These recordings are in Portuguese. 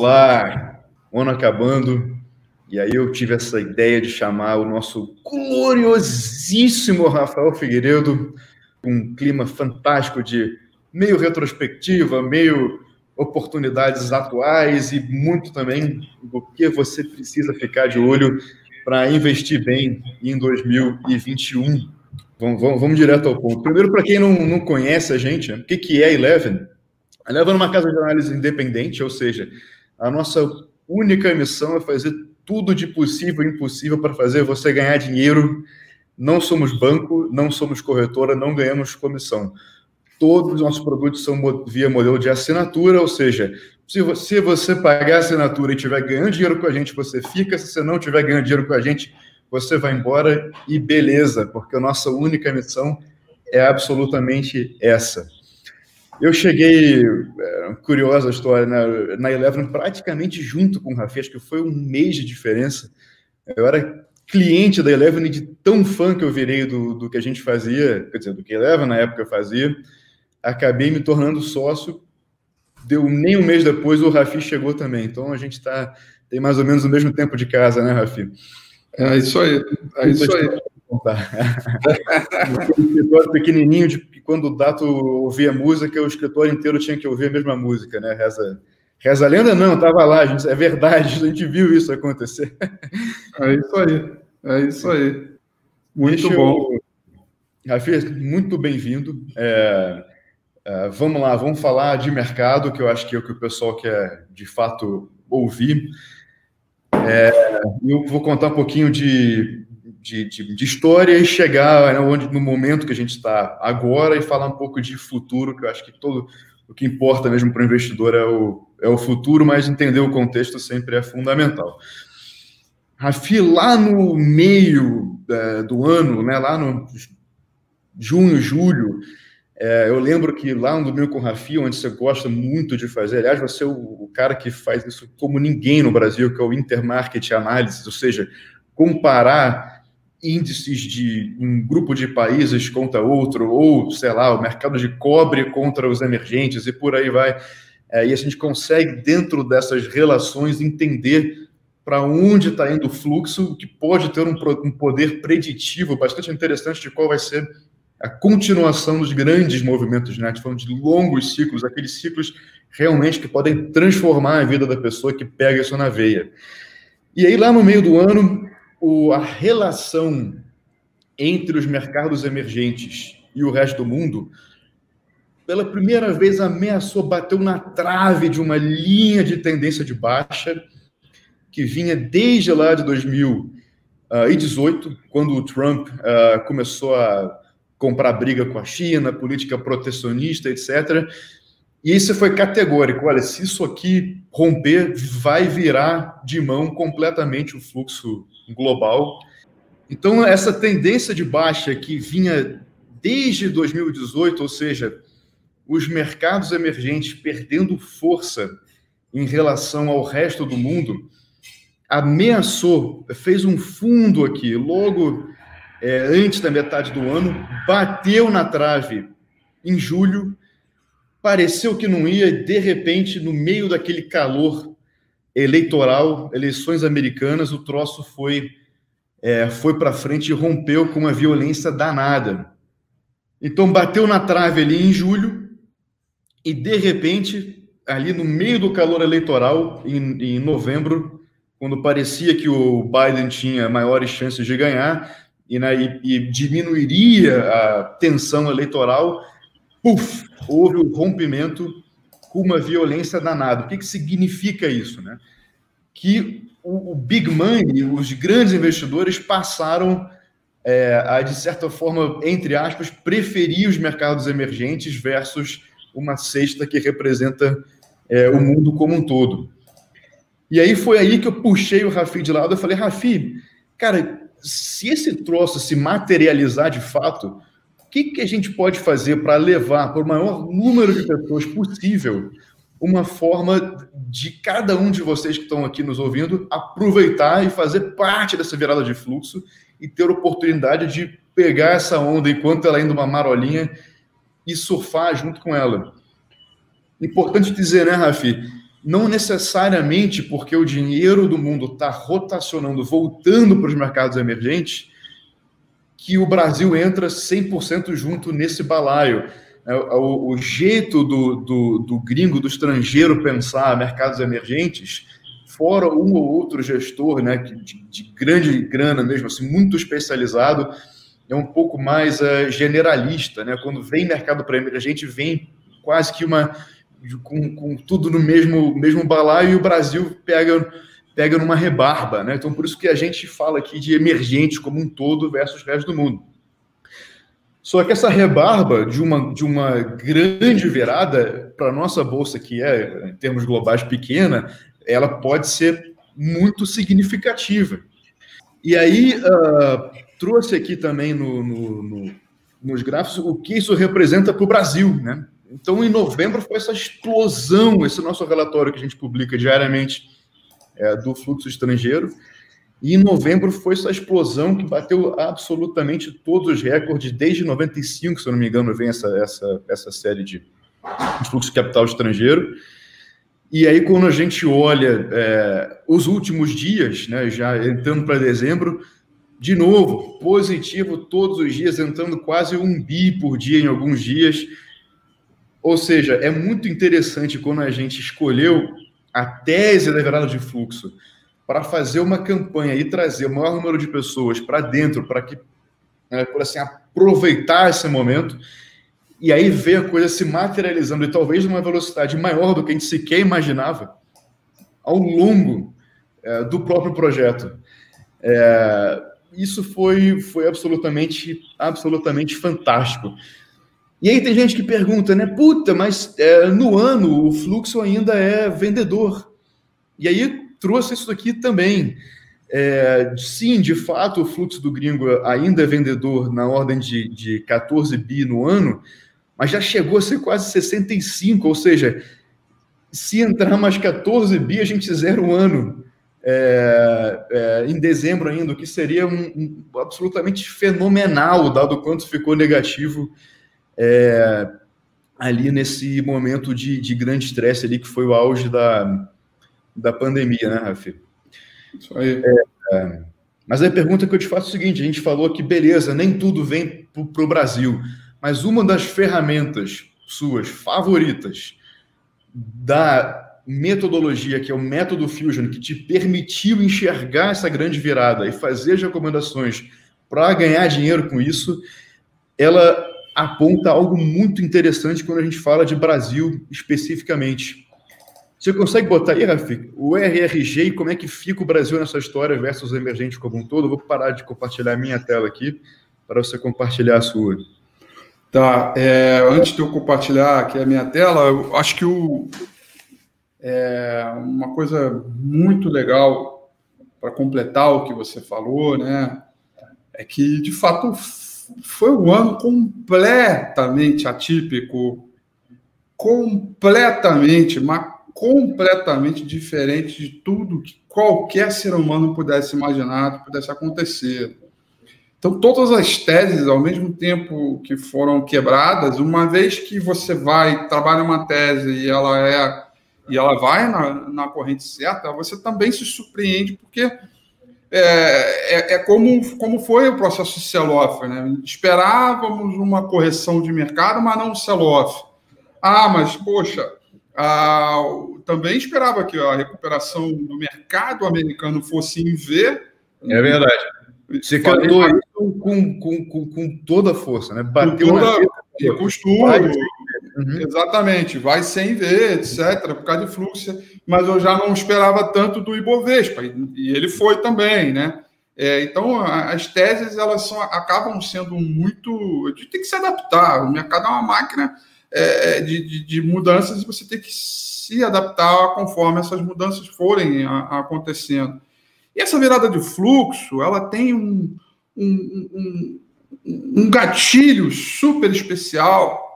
Olá, ano acabando, e aí eu tive essa ideia de chamar o nosso gloriosíssimo Rafael Figueiredo, um clima fantástico de meio retrospectiva, meio oportunidades atuais e muito também do que você precisa ficar de olho para investir bem em 2021. Vamos, vamos, vamos, direto ao ponto. Primeiro, para quem não, não conhece a gente, o que, que é Eleven? Eleven é uma casa de análise independente, ou seja, a nossa única missão é fazer tudo de possível e impossível para fazer você ganhar dinheiro. Não somos banco, não somos corretora, não ganhamos comissão. Todos os nossos produtos são via modelo de assinatura, ou seja, se você, pagar assinatura e estiver ganhando dinheiro com a gente, você fica. Se você não estiver ganhando dinheiro com a gente, você vai embora e beleza, porque a nossa única missão é absolutamente essa. Eu cheguei, é, curiosa a história, na, na Eleven praticamente junto com o Rafi, acho que foi um mês de diferença. Eu era cliente da Eleven e de tão fã que eu virei do, do que a gente fazia, quer dizer, do que a Eleven na época fazia, acabei me tornando sócio. Deu nem um mês depois, o Rafi chegou também. Então a gente tá, tem mais ou menos o mesmo tempo de casa, né, Rafi? É isso aí, é isso aí. escritório pequenininho de quando o Dato ouvia música, o escritório inteiro tinha que ouvir a mesma música, né? Reza, reza a lenda não, estava lá, gente, é verdade, a gente viu isso acontecer. É isso aí, é isso aí. Muito Deixa bom. Eu... Rafi, muito bem-vindo. É, é, vamos lá, vamos falar de mercado, que eu acho que é o que o pessoal quer de fato ouvir. É, eu vou contar um pouquinho de de, de, de história e chegar né, onde, no momento que a gente está agora e falar um pouco de futuro, que eu acho que todo o que importa mesmo para o investidor é o, é o futuro, mas entender o contexto sempre é fundamental. Rafi, lá no meio é, do ano, né, lá no junho, julho, é, eu lembro que lá no Domingo com o Rafi, onde você gosta muito de fazer, aliás, você é o, o, cara que faz isso como ninguém no Brasil, que é o Intermarket Analysis, ou seja, comparar índices de um grupo de países contra outro, ou, sei lá, o mercado de cobre contra os emergentes e por aí vai. É, e a gente consegue, dentro dessas relações, entender para onde está indo o fluxo, que pode ter um, um poder preditivo bastante interessante de qual vai ser a continuação dos grandes movimentos, né? Falando de longos ciclos, aqueles ciclos realmente que podem transformar a vida da pessoa que pega isso na veia. E aí, lá no meio do ano, o, a relação entre os mercados emergentes e o resto do mundo, pela primeira vez ameaçou, bateu na trave de uma linha de tendência de baixa que vinha desde lá de 2018, quando o Trump uh, começou a comprar briga com a China, política protecionista, etc. E isso foi categórico. Olha, se isso aqui romper, vai virar de mão completamente o fluxo global. Então, essa tendência de baixa que vinha desde 2018, ou seja, os mercados emergentes perdendo força em relação ao resto do mundo, ameaçou, fez um fundo aqui, logo é, antes da metade do ano, bateu na trave em julho, pareceu que não ia, e de repente, no meio daquele calor eleitoral, eleições americanas, o troço foi é, foi para frente e rompeu com uma violência danada. Então bateu na trave ali em julho e de repente ali no meio do calor eleitoral em, em novembro, quando parecia que o Biden tinha maiores chances de ganhar e, né, e, e diminuiria a tensão eleitoral, puf, houve o rompimento com uma violência danada. O que, que significa isso? Né? Que o, o big money, os grandes investidores passaram é, a, de certa forma, entre aspas, preferir os mercados emergentes versus uma cesta que representa é, o mundo como um todo. E aí foi aí que eu puxei o Rafi de lado. Eu falei, Rafi, cara, se esse troço se materializar de fato, o que, que a gente pode fazer para levar para o maior número de pessoas possível uma forma de cada um de vocês que estão aqui nos ouvindo aproveitar e fazer parte dessa virada de fluxo e ter oportunidade de pegar essa onda enquanto ela ainda uma marolinha e surfar junto com ela. Importante dizer, né, Rafi, não necessariamente porque o dinheiro do mundo está rotacionando, voltando para os mercados emergentes, que o Brasil entra 100% junto nesse balaio. É, o, o jeito do, do, do, gringo, do estrangeiro pensar mercados emergentes, fora um ou outro gestor né, de, de grande grana mesmo, assim, muito especializado, é um pouco mais uh, generalista. Né? Quando vem mercado para emergente, vem quase que uma com, com tudo no mesmo, mesmo balaio e o Brasil pega pega numa rebarba, né? Então por isso que a gente fala aqui de emergentes como um todo versus o resto do mundo. Só que essa rebarba de uma, de uma grande virada para a nossa bolsa, que é, em termos globais, pequena, ela pode ser muito significativa. E aí, uh, trouxe aqui também no, no, no, nos gráficos o que isso representa para o Brasil. Né? Então, em novembro, foi essa explosão, esse nosso relatório que a gente publica diariamente é, do fluxo estrangeiro. E em novembro foi essa explosão que bateu absolutamente todos os recordes, desde 95, se eu não me engano, vem essa, essa, essa série de, fluxo de capital estrangeiro. E aí, quando a gente olha é, os últimos dias, né, já entrando para dezembro, de novo, positivo todos os dias, entrando quase um bi por dia em alguns dias. Ou seja, é muito interessante quando a gente escolheu a tese da virada de fluxo para fazer uma campanha e trazer o maior número de pessoas para dentro, para que, né, por assim, aproveitar esse momento e aí ver a coisa se materializando e talvez numa velocidade maior do que a gente sequer imaginava ao longo é, do próprio projeto. É, isso foi, foi absolutamente, absolutamente fantástico. E aí tem gente que pergunta, né? Puta, mas é, no ano o fluxo ainda é vendedor. E aí trouxe isso aqui também. É, sim, de fato, o fluxo do gringo ainda é vendedor na ordem de, de 14 bi no ano, mas já chegou a ser quase 65, ou seja, se entrar mais 14 bi, a gente zera o ano é, é, em dezembro ainda, o que seria um, um, absolutamente fenomenal, dado quanto ficou negativo é, ali nesse momento de, de grande estresse ali, que foi o auge da, da pandemia, né, Rafi? Isso aí. É, é, mas a pergunta que eu te faço é o seguinte: a gente falou que, beleza, nem tudo vem para o Brasil, mas uma das ferramentas suas favoritas da metodologia, que é o método Fusion, que te permitiu enxergar essa grande virada e fazer as recomendações para ganhar dinheiro com isso, ela aponta algo muito interessante quando a gente fala de Brasil especificamente. Você consegue botar aí, Rafi, o RRG e como é que fica o Brasil nessa história versus o emergente como um todo? Eu vou parar de compartilhar a minha tela aqui para você compartilhar a sua. Tá, é, antes de eu compartilhar aqui a minha tela, eu acho que o, é, uma coisa muito legal para completar o que você falou, né, é que de fato foi um ano completamente atípico, completamente, mas completamente diferente de tudo que qualquer ser humano pudesse imaginar que pudesse acontecer. Então, todas as teses, ao mesmo tempo que foram quebradas, uma vez que você vai, trabalha uma tese e ela é e ela vai na, na corrente certa, você também se surpreende, porque é, é, é, como, como foi o processo sell-off. Né? Esperávamos uma correção de mercado, mas não sell-off. Ah, mas, poxa, ah, também esperava que a recuperação do mercado americano fosse em V. É verdade. Você cantou isso com, com, com, com, toda a força, né? Bateu com toda, na com tudo. Uhum. Exatamente, vai sem ver, etc., por causa de fluxo, mas eu já não esperava tanto do Ibovespa, e ele foi também, né? É, então, as teses, elas são, acabam sendo muito... A gente tem que se adaptar, o mercado é uma máquina é, de, de, de, mudanças e você tem que se adaptar conforme essas mudanças forem a, a acontecendo. E essa virada de fluxo, ela tem um, um, um, um gatilho super especial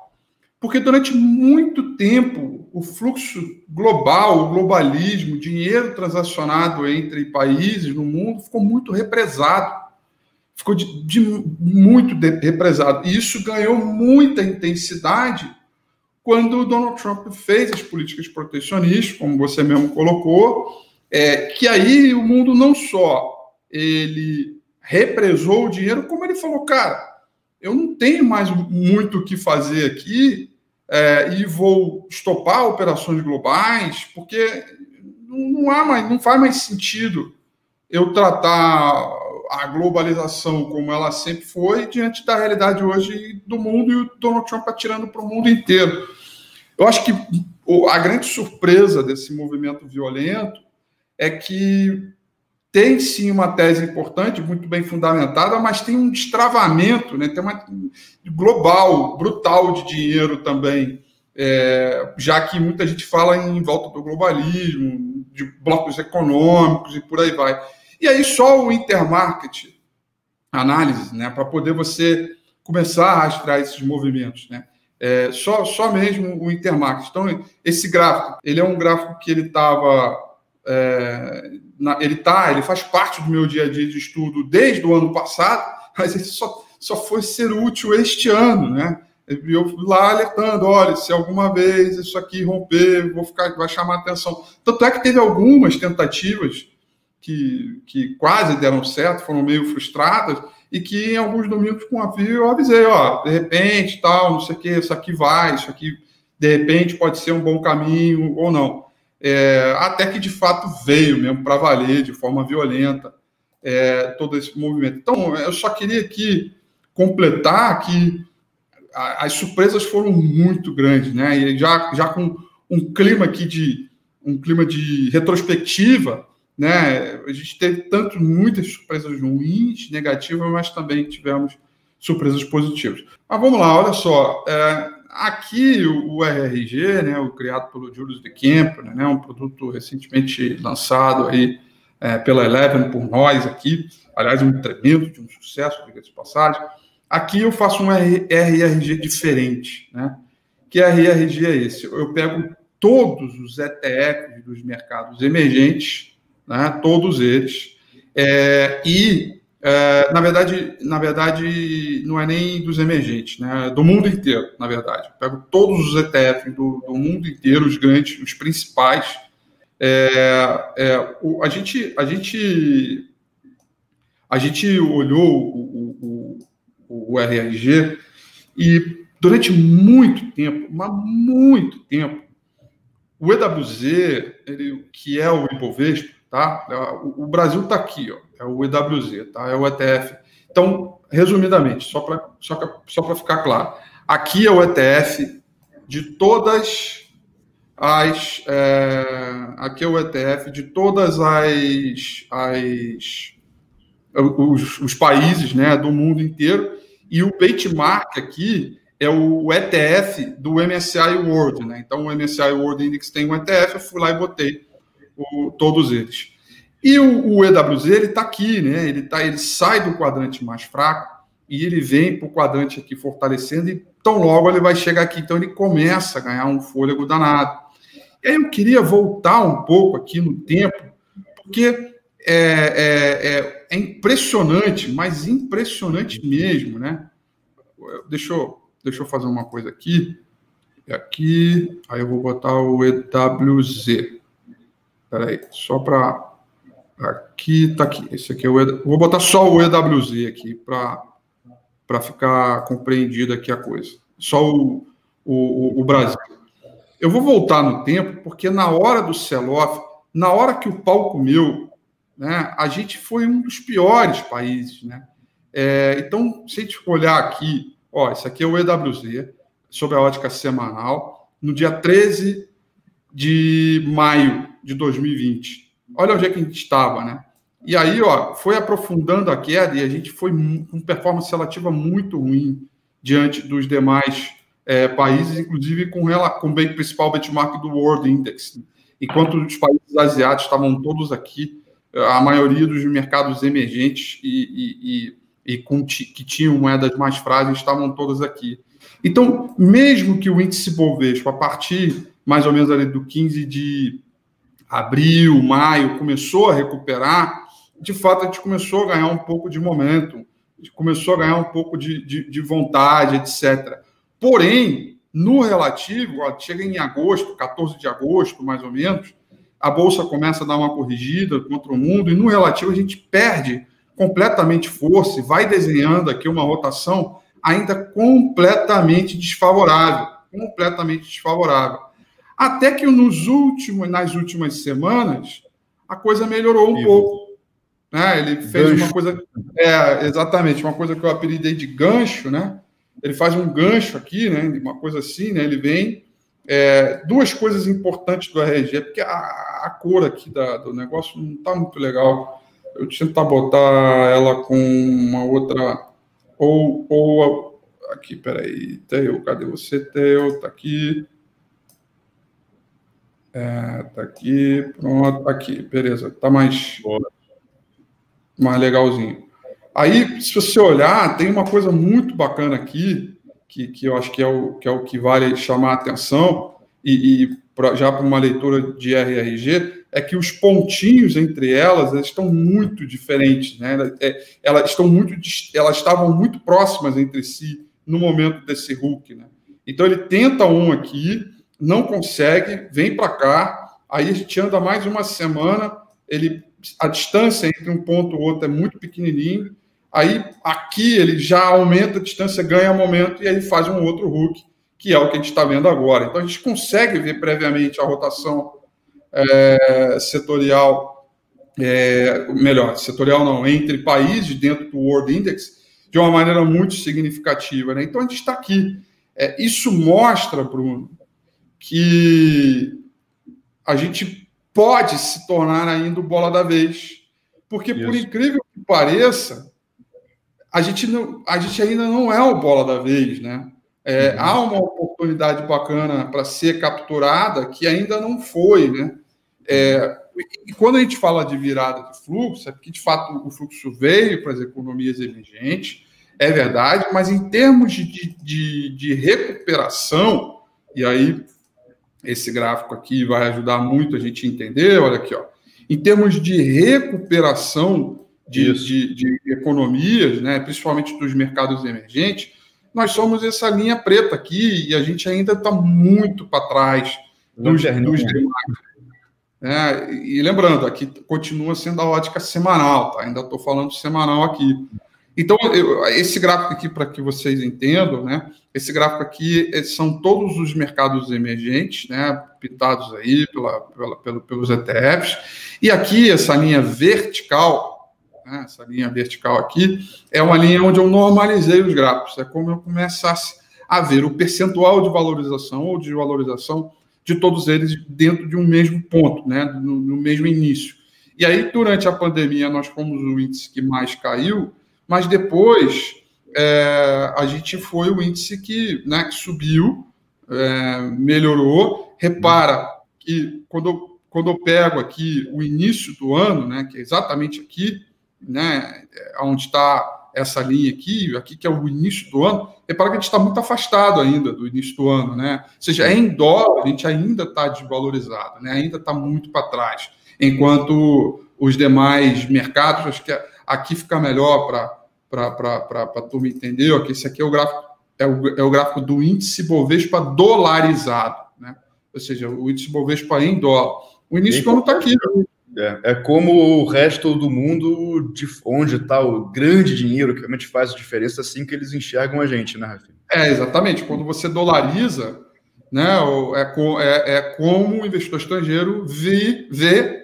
porque durante muito tempo o fluxo global, o globalismo, dinheiro transacionado entre países no mundo ficou muito represado. Ficou de, de muito de, represado. E isso ganhou muita intensidade quando o Donald Trump fez as políticas protecionistas, como você mesmo colocou, é, que aí o mundo não só ele represou o dinheiro, como ele falou, cara, eu não tenho mais muito o que fazer aqui é, e vou estopar operações globais, porque não, há mais, não faz mais sentido eu tratar a globalização como ela sempre foi diante da realidade hoje do mundo e o Donald Trump atirando para o mundo inteiro. Eu acho que a grande surpresa desse movimento violento é que tem sim uma tese importante, muito bem fundamentada, mas tem um destravamento, né? tem uma global, brutal de dinheiro também, é, já que muita gente fala em volta do globalismo, de blocos econômicos e por aí vai. E aí só o intermarket análise, né, para poder você começar a rastrear esses movimentos, né? É, só, só mesmo o intermarket. Então, esse gráfico, ele é um gráfico que ele estava é, ele tá, ele faz parte do meu dia a dia de estudo desde o ano passado, mas ele só, só foi ser útil este ano, né? Eu lá alertando, olha, se alguma vez isso aqui romper, vou ficar, vai chamar atenção. Tanto é que teve algumas tentativas que, que quase deram certo, foram meio frustradas, e que em alguns domingos com a eu avisei, ó, de repente, tal, não sei o que, isso aqui vai, isso aqui, de repente, pode ser um bom caminho ou não. É, até que de fato veio mesmo para valer de forma violenta é, todo esse movimento. Então, eu só queria aqui completar que as surpresas foram muito grandes, né? E já, já com um clima aqui de um clima de retrospectiva, né? A gente teve tanto muitas surpresas ruins, negativas, mas também tivemos surpresas positivas. Mas vamos lá, olha só. É, aqui o, RRG, né, o criado pelo Julius de Kemp, né, um produto recentemente lançado aí é, pela Eleven por nós aqui, aliás, um tremendo de um sucesso, diga-se de passagem. Aqui eu faço um RRG diferente, né? Que RRG é esse? Eu pego todos os ETFs dos mercados emergentes né, todos eles. É, e, é, na, verdade, na verdade, não é nem dos emergentes, né, do mundo inteiro, na verdade. Eu pego todos os ETFs do, do mundo inteiro, os grandes, os principais. É, é, o, a, gente, a, gente, a gente olhou o, o, o, o RRG e durante muito tempo, mas muito tempo, o EWZ, ele, que é o Ibovespa, tá? O, Brasil está aqui, ó, é o EWZ, tá? É o ETF. Então, resumidamente, só para só só ficar claro, aqui é o ETF de todas as é, aqui é o ETF de todas as, as os, os, países, né, do mundo inteiro e o benchmark aqui é o ETF do MSCI World, né? Então o MSCI World Index tem um ETF, eu fui lá e botei o, todos eles. E o, o EWZ ele está aqui, né? Ele tá, ele sai do quadrante mais fraco e ele vem para o quadrante aqui fortalecendo e tão logo ele vai chegar aqui, então ele começa a ganhar um fôlego danado. E aí eu queria voltar um pouco aqui no tempo, porque é, é, é, é impressionante, mas impressionante mesmo, né? Deixa eu, deixa eu fazer uma coisa aqui. Aqui, aí eu vou botar o EWZ. Peraí, só para. Aqui, tá aqui. Esse aqui é o. Vou botar só o EWZ aqui para ficar compreendido aqui a coisa. Só o, o, o Brasil. Eu vou voltar no tempo, porque na hora do sell-off, na hora que o pau comeu, né, a gente foi um dos piores países. Né? É, então, se a gente olhar aqui, ó, esse aqui é o EWZ, sobre a ótica semanal, no dia 13 de maio de 2020. Olha onde é que a gente estava, né? E aí, ó, foi aprofundando a queda e a gente foi com performance relativa muito ruim diante dos demais é, países, inclusive com, com o principal benchmark do World Index. Enquanto os países asiáticos estavam todos aqui, a maioria dos mercados emergentes e, e, e, e que tinham moedas mais frágeis estavam todos aqui. Então, mesmo que o índice Bovespa, a partir mais ou menos ali do 15 de abril, maio, começou a recuperar, de fato a gente começou a ganhar um pouco de momento, começou a ganhar um pouco de, de, de vontade, etc. Porém, No relativo, ó, chega em agosto, 14 de agosto, mais ou menos, a bolsa começa a dar uma corrigida contra o mundo, e no relativo a gente perde completamente força e vai desenhando aqui uma rotação ainda completamente desfavorável, completamente desfavorável. Até que nos últimos, nas últimas semanas a coisa melhorou um Sim. pouco. Né? Ele fez gancho. uma coisa, é, exatamente, uma coisa que eu apelidei de gancho, né? Ele faz um gancho aqui, né? Uma coisa assim, né? Ele vem é, duas coisas importantes do RG, porque a, a cor aqui da, do negócio não está muito legal. Eu tentar botar ela com uma outra. Ou. ou aqui, peraí. Theo, cadê você, Theo? Tá aqui. É, tá aqui, pronto, aqui, beleza. Tá mais, mais legalzinho. Aí, se você olhar, tem uma coisa muito bacana aqui, que, que eu acho que é, o, que é o que vale chamar a atenção, e, e pra, já para uma leitura de RRG, é que os pontinhos entre elas, elas estão muito diferentes, né? É, elas estão muito, elas estavam muito próximas entre si no momento desse Hulk, né? Então ele tenta um aqui, não consegue, vem para cá, aí a gente anda mais uma semana, ele a distância entre um ponto e outro é muito pequenininho, aí aqui ele já aumenta a distância, ganha momento e aí faz um outro hook, que é o que a gente está vendo agora. Então a gente consegue ver previamente a rotação é, setorial, é, melhor, setorial não, entre países dentro do World Index de uma maneira muito significativa. Né? Então a gente está aqui. É, isso mostra, Bruno, que a gente pode se tornar ainda o bola da vez. Porque, Isso. por incrível que pareça, a gente, não, a gente ainda não é o bola da vez, né? É, uhum. Há uma oportunidade bacana para ser capturada que ainda não foi, né? É, e quando a gente fala de virada de fluxo, é porque de fato o fluxo veio para as economias emergentes, é verdade, mas em termos de, de, de recuperação, e aí esse gráfico aqui vai ajudar muito a gente a entender. Olha aqui, ó. Em termos de recuperação de, de, de, economias, né, principalmente dos mercados emergentes, nós somos essa linha preta aqui e a gente ainda está muito para trás dos, dos demais. É, e lembrando, aqui continua sendo a ótica semanal, tá? ainda estou falando semanal aqui. Então, eu, esse gráfico aqui, para que vocês entendam, né? Esse gráfico aqui é, são todos os mercados emergentes, né? Pintados aí pela, pela, pelo, pelos ETFs. E aqui, essa linha vertical, né? essa linha vertical aqui, é uma linha onde eu normalizei os gráficos. É como eu começasse a ver o percentual de valorização ou desvalorização de todos eles dentro de um mesmo ponto, né? no, no mesmo início. E aí, durante a pandemia, nós fomos o índice que mais caiu, mas depois é, a gente foi o índice que, né, que subiu, é, melhorou. Repara que quando eu, quando eu pego aqui o início do ano, né, que é exatamente aqui, né, onde está essa linha aqui, aqui que é o início do ano, repara que a gente está muito afastado ainda do início do ano, né? Ou seja, em dólar a gente ainda está desvalorizado, né? ainda está muito para trás, enquanto os demais mercados, acho que aqui fica melhor para para a turma entender, ó, que esse aqui é o gráfico, é o, é o gráfico do índice Bovespa dolarizado, né? Ou seja, o índice Bovespa em dólar. O início do ano está aqui. É, é, como o resto do mundo, de onde está o grande dinheiro que realmente faz a diferença, assim que eles enxergam a gente, né, Rafinha? É, exatamente. Quando você dolariza, né, é, é, é como o investidor estrangeiro vê, vê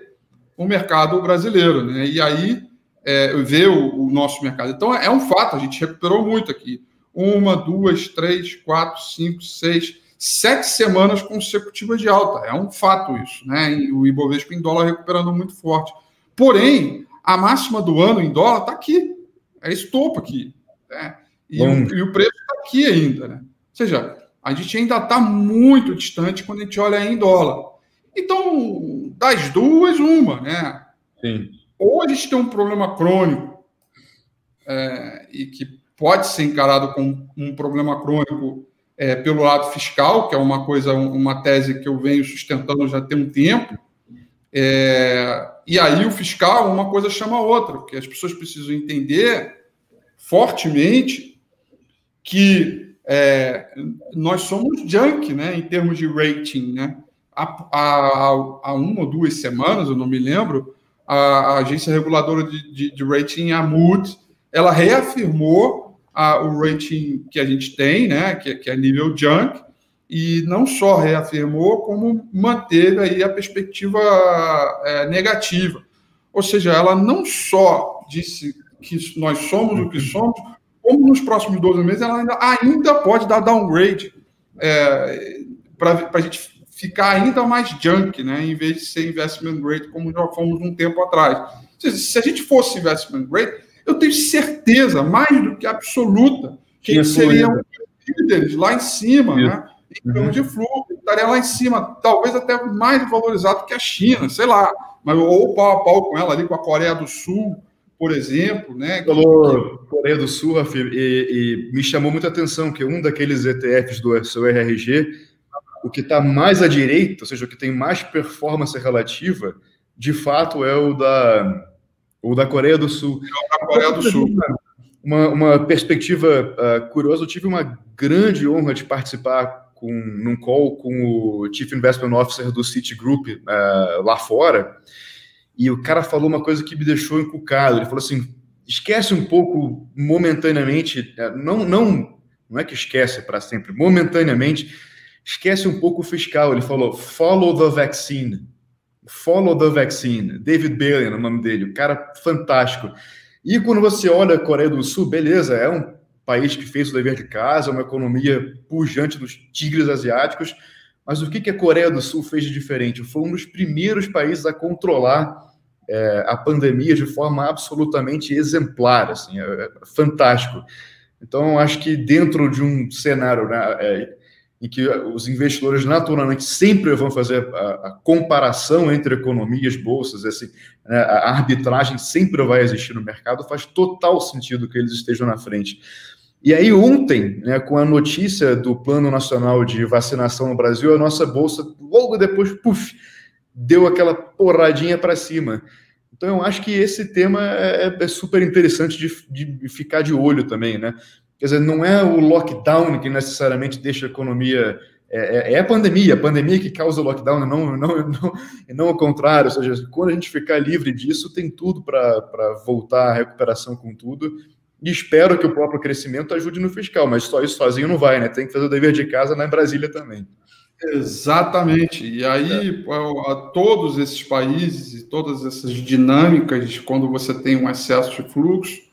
o mercado brasileiro. Né? E aí é, ver o, o, nosso mercado. Então, é um fato, a gente recuperou muito aqui. Uma, duas, três, quatro, cinco, seis, sete semanas consecutivas de alta. É um fato isso, né? O Ibovespa em dólar recuperando muito forte. Porém, a máxima do ano em dólar está aqui. É esse topo aqui. Né? E, o, e o preço está aqui ainda, né? Ou seja, a gente ainda está muito distante quando a gente olha em dólar. Então, das duas, uma, né? Sim ou a gente tem um problema crônico é, e que pode ser encarado como um problema crônico é, pelo lado fiscal, que é uma coisa, uma tese que eu venho sustentando já tem um tempo. É, e aí o fiscal, uma coisa chama a outra, porque as pessoas precisam entender fortemente que é, nós somos junk, né, em termos de rating, né? Há, há, há uma ou duas semanas, eu não me lembro, a, agência reguladora de, de, de rating, a Mood, ela reafirmou a, o rating que a gente tem, né, que, que é nível junk, e não só reafirmou, como manteve aí a perspectiva é, negativa. Ou seja, ela não só disse que nós somos o que somos, como nos próximos 12 meses ela ainda, ainda pode dar downgrade é, para a gente ficar ainda mais junk, né, em vez de ser investment grade, como já fomos um tempo atrás. Se, a gente fosse investment grade, eu tenho certeza, mais do que absoluta, que Tinha seria um líderes lá em cima, né? Em termos uhum. de fluxo, estaria lá em cima, talvez até mais valorizado que a China, sei lá, mas ou pau a pau com ela ali, com a Coreia do Sul, por exemplo, né? Falou Coreia do Sul, Rafi, e, e, me chamou muita atenção que um daqueles ETFs do seu RRG, o que está mais à direita, ou seja, o que tem mais performance relativa, de fato é o da, o da Coreia do Sul. É o da Coreia do Sul. Uma, uma perspectiva uh, curiosa, eu tive uma grande honra de participar com, num call com o Chief Investment Officer do Citigroup uh, lá fora, e o cara falou uma coisa que me deixou encucado. Ele falou assim: esquece um pouco momentaneamente, é, não, não, não é que esquece para sempre, momentaneamente, esquece um pouco o fiscal. Ele falou: follow the vaccine. Follow the vaccine. David Bailey é o nome dele, o cara fantástico. E quando você olha a Coreia do Sul, beleza, é um país que fez o dever de casa, uma economia pujante dos tigres asiáticos, mas o que, que a Coreia do Sul fez de diferente? Foi um dos primeiros países a controlar é, a pandemia de forma absolutamente exemplar, assim, é, é fantástico. Então, acho que dentro de um cenário né, é, em que os investidores naturalmente sempre vão fazer a, a comparação entre economias, bolsas, assim, a arbitragem sempre vai existir no mercado, faz total sentido que eles estejam na frente. E aí, ontem, né, com a notícia do Plano Nacional de Vacinação no Brasil, a nossa bolsa, logo depois, puf, deu aquela porradinha para cima. Então, eu acho que esse tema é, é super interessante de, de, ficar de olho também, né? Quer dizer, não é o lockdown que necessariamente deixa a economia. É, é, é a pandemia, a pandemia que causa o lockdown, não, não, não, não o contrário. Ou seja, quando a gente ficar livre disso, tem tudo para voltar à recuperação com tudo. E espero que o próprio crescimento ajude no fiscal, mas só isso sozinho não vai, né? Tem que fazer o dever de casa na Brasília também. Exatamente. E aí, é. a todos esses países e todas essas dinâmicas, quando você tem um excesso de fluxo,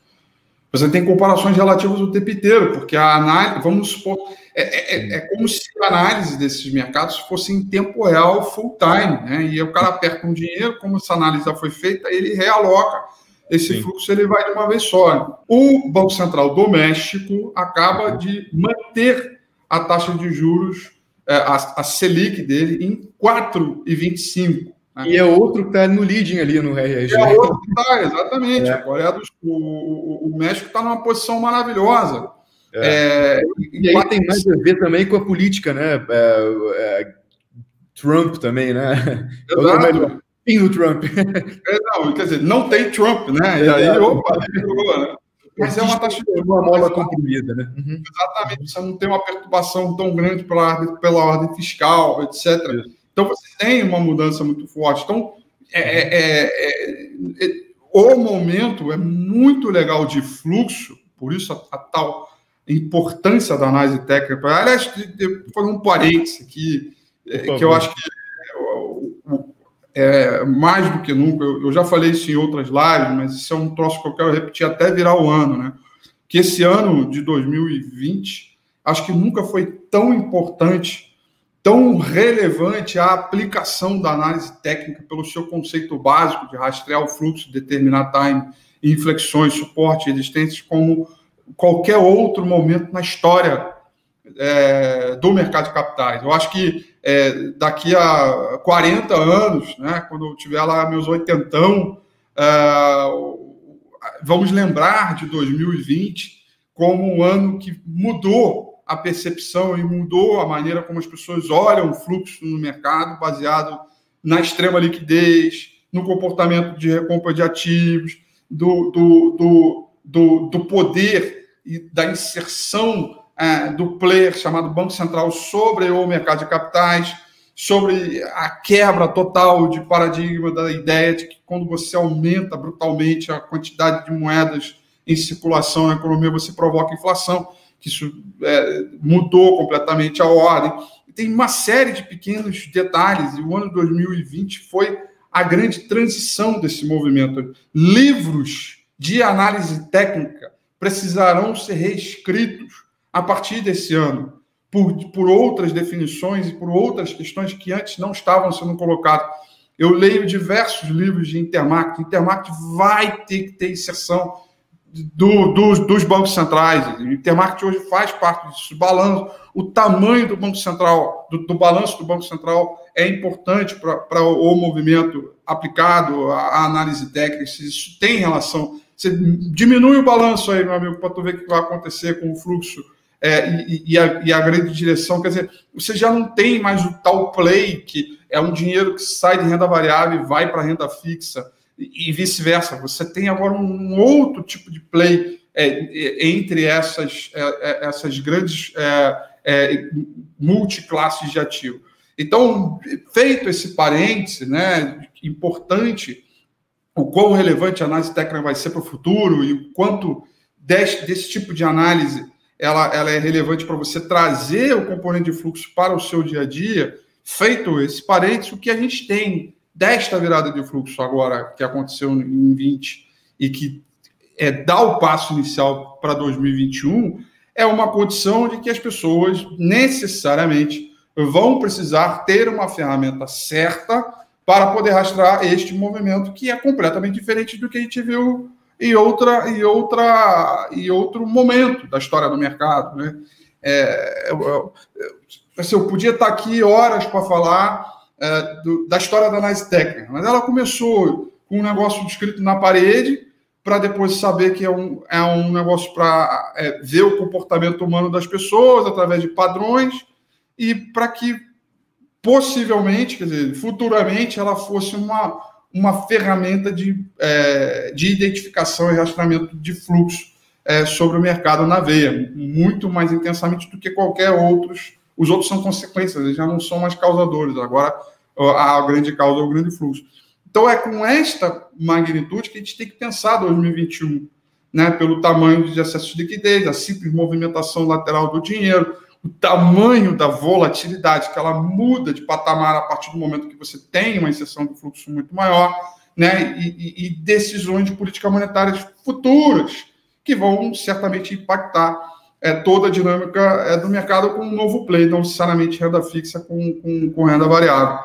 você tem comparações relativas o tempo inteiro, porque a análise, vamos supor, é, é, é, é como se a análise desses mercados fosse em tempo real, full time, né? E o cara aperta um dinheiro, como essa análise já foi feita, ele realoca esse Sim. fluxo, ele vai de uma vez só. O Banco Central doméstico acaba de manter a taxa de juros é, a, a Selic dele em 4,25. Né? E é outro que está no leading ali no RRG. É outro que está, exatamente. É. A Coreia do o, o México está numa posição maravilhosa. É. É, e, aí tem mais a ver também com a política, né? É, é, Trump também, né? Exato. Fim do Trump. não, quer dizer, não tem Trump, né? E aí, opa, né? Mas é uma taxa de uma mola comprimida, né? Uhum. Exatamente. Você não tem uma perturbação tão grande pela, pela ordem fiscal, etc. Então você tem uma mudança muito forte. Então, é, é, é, é, o momento é muito legal de fluxo, por isso a, a tal importância da análise técnica. Aliás, foi um parênteses aqui, é, que eu acho que é, mais do que nunca, eu, eu, já falei isso em outras lives, mas isso é um troço que eu quero repetir até virar o ano, né? Que esse ano de 2020, acho que nunca foi tão importante, tão relevante a aplicação da análise técnica pelo seu conceito básico de rastrear o fluxo, determinar time, inflexões, suporte, resistências, como qualquer outro momento na história é, do mercado de capitais. Eu acho que é, daqui a 40 anos, né, quando eu tiver lá meus oitentão, é, vamos lembrar de 2020 como um ano que mudou a percepção e mudou a maneira como as pessoas olham o fluxo no mercado, baseado na extrema liquidez, no comportamento de recompra de ativos, do, do, do, do, poder e da inserção é, do player chamado Banco Central sobre o mercado de capitais, sobre a quebra total de paradigma da ideia de que quando você aumenta brutalmente a quantidade de moedas em circulação na economia, você provoca inflação, que isso é, mudou completamente a ordem. tem uma série de pequenos detalhes, e o ano 2020 foi a grande transição desse movimento. Livros de análise técnica precisarão ser reescritos a partir desse ano, por, por outras definições e por outras questões que antes não estavam sendo colocadas. Eu leio diversos livros de Intermarket. Intermarket vai ter que ter inserção do, do, dos bancos centrais. O Intermarket hoje faz parte disso. Balanço, o tamanho do Banco Central, do, do balanço do Banco Central é importante para o movimento aplicado à análise técnica. Isso tem relação. Você diminui o balanço aí, meu amigo, para tu ver o que vai acontecer com o fluxo é, e, e, a, e, a, grande direção. Quer dizer, você já não tem mais o tal play, que é um dinheiro que sai de renda variável e vai para renda fixa, e, vice-versa. Você tem agora um outro tipo de play é, é entre essas, é, é, essas grandes multiclasses de ativo. Então, feito esse parêntese, né, importante, o quão relevante a análise técnica vai ser para o futuro e o quanto desse, desse tipo de análise ela, ela é relevante para você trazer o componente de fluxo para o seu dia a dia, feito esse parênteses, o que a gente tem desta virada de fluxo agora, que aconteceu em 20 e que é, dá o passo inicial para 2021, é uma condição de que as pessoas necessariamente vão precisar ter uma ferramenta certa para poder rastrear este movimento que é completamente diferente do que a gente viu e outra e outra e outro momento da história do mercado, né? É, eu, eu, assim, eu podia estar aqui horas para falar é, do, da história da análise técnica, mas ela começou com um negócio escrito na parede para depois saber que é um, é um negócio para é, ver o comportamento humano das pessoas através de padrões e para que possivelmente, quer dizer, futuramente ela fosse uma uma ferramenta de, é, de identificação e rastreamento de fluxo é, sobre o mercado na veia, muito mais intensamente do que qualquer outros. Os outros são consequências, eles já não são mais causadores, agora a grande causa é o grande fluxo. Então é com esta magnitude que a gente tem que pensar 2021, né, pelo tamanho de acesso de liquidez, a simples movimentação lateral do dinheiro, o tamanho da volatilidade, que ela muda de patamar a partir do momento que você tem uma inserção de fluxo muito maior, né? E, e, decisões de política monetária futuras, que vão certamente impactar é, toda a dinâmica é, do mercado com um novo play, não necessariamente renda fixa com, com, com renda variável.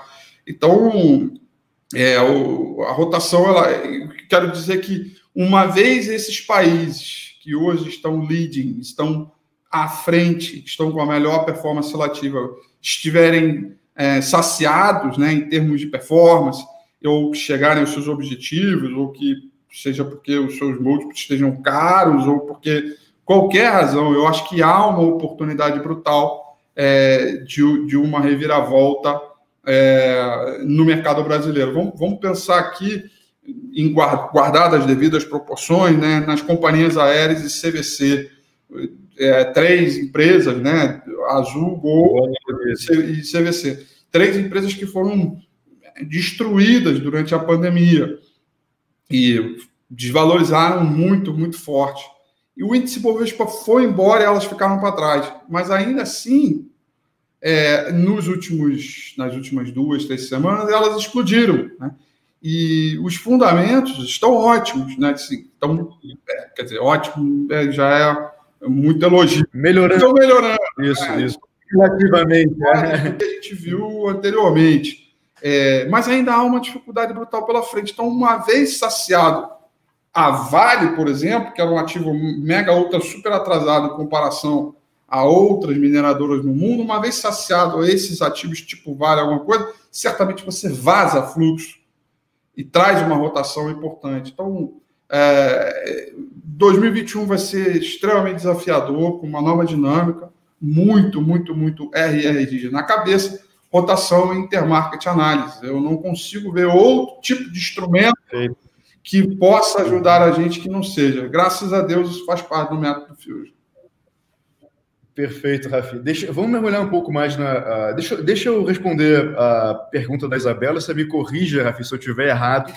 Então, é, o, a rotação, ela, quero dizer que uma vez esses países que hoje estão leading, estão à frente, estão com a melhor performance relativa, estiverem é, saciados né, em termos de performance, ou chegarem aos seus objetivos, ou que seja porque os seus múltiplos estejam caros, ou porque qualquer razão, eu acho que há uma oportunidade brutal é, de, de uma reviravolta é, no mercado brasileiro. Vamos, vamos pensar aqui em guardadas as devidas proporções, né, nas companhias aéreas e CVC é, três empresas, né? Azul, Gol e CVC. Três empresas que foram destruídas durante a pandemia e desvalorizaram muito, muito forte. E o índice Bovespa foi embora e elas ficaram para trás. Mas ainda assim, é, nos últimos, nas últimas duas, três semanas, elas explodiram. Né? E os fundamentos estão ótimos, né? Assim, então, é, quer dizer, ótimo é, já é muito elogio. Melhorando. Estão melhorando. Isso, é, isso. Relativamente. É. que a gente viu anteriormente. É, mas ainda há uma dificuldade brutal pela frente. Então, uma vez saciado a Vale, por exemplo, que era um ativo mega ultra super atrasado em comparação a outras mineradoras no mundo, uma vez saciado esses ativos tipo Vale, alguma coisa, certamente você vaza fluxo e traz uma rotação importante. Então, é, 2021 vai ser extremamente desafiador, com uma nova dinâmica, muito, muito, muito RRD na cabeça, rotação e intermarket análise. Eu não consigo ver outro tipo de instrumento que possa ajudar a gente que não seja. Graças a Deus, isso faz parte do método Fusion. Perfeito, Rafi. Deixa, vamos mergulhar um pouco mais na. Uh, deixa, deixa eu responder a pergunta da Isabela. Você me corrija, Rafi, se eu estiver errado.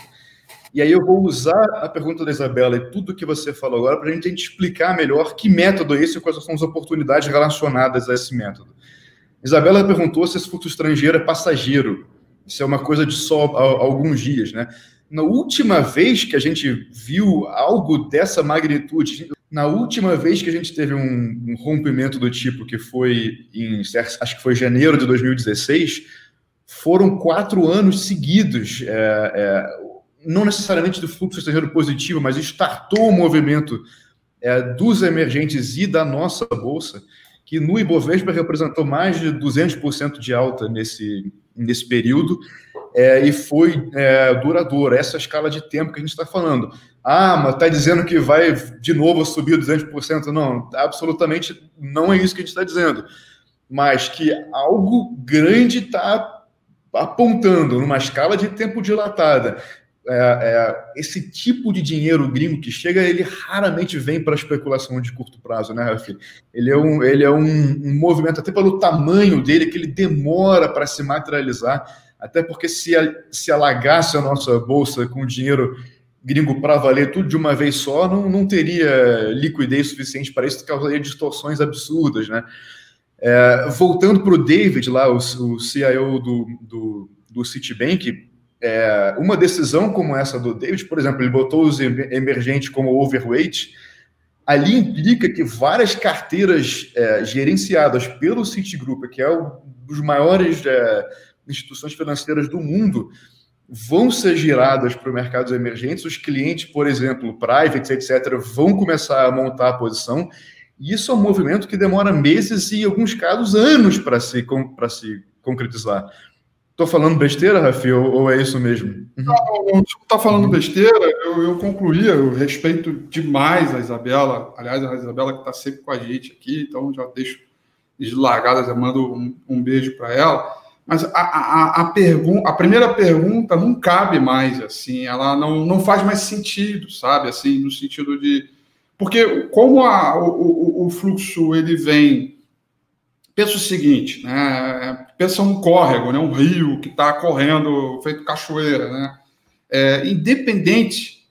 E aí eu vou usar a pergunta da Isabela e tudo que você falou agora para a gente explicar melhor que método é esse e quais são as oportunidades relacionadas a esse método. Isabela perguntou se esse fluxo estrangeiro é passageiro. Isso é uma coisa de só alguns dias, né? Na última vez que a gente viu algo dessa magnitude, na última vez que a gente teve um, um rompimento do tipo, que foi em, acho que foi janeiro de 2016, foram quatro anos seguidos. É, é, não necessariamente do fluxo estrangeiro positivo, mas startou o movimento é, dos emergentes e da nossa bolsa, que no Ibovespa representou mais de 200% de alta nesse, nesse período, é, e foi é, duradouro, essa escala de tempo que a gente está falando. Ah, mas está dizendo que vai de novo subir 200%? Não, absolutamente não é isso que a gente está dizendo. Mas que algo grande está apontando numa escala de tempo dilatada é, é, esse tipo de dinheiro gringo que chega, ele raramente vem para especulação de curto prazo, né, Rafi? Ele é um, ele é um, um movimento, até pelo tamanho dele, que ele demora para se materializar, até porque se, se alagasse a nossa bolsa com dinheiro gringo para valer tudo de uma vez só, não, não teria liquidez suficiente para isso, causaria distorções absurdas, né? É, voltando para o David, lá, o, o CIO do, do, do Citibank, é, uma decisão como essa do David, por exemplo, ele botou os emergentes como overweight, ali implica que várias carteiras é, gerenciadas pelo Citigroup, que é um dos maiores é, instituições financeiras do mundo, vão ser giradas para os mercados emergentes. Os clientes, por exemplo, privates, etc., vão começar a montar a posição. E isso é um movimento que demora meses e, em alguns casos, anos para se, para se concretizar. Estou falando besteira, Rafi, ou, ou, é isso mesmo? Uhum. Não, não está falando besteira. Eu, eu concluía, eu respeito demais a Isabela. Aliás, a Isabela que está sempre com a gente aqui, então já deixo deslargada, já mando um, um beijo para ela. Mas a, a, a, pergun a primeira pergunta não cabe mais, assim, ela não, não faz mais sentido, sabe? Assim, no sentido de. Porque como a, o, o, fluxo ele vem pensa o seguinte, né? pensa um córrego, né? um rio que está correndo feito cachoeira. Né? É, independente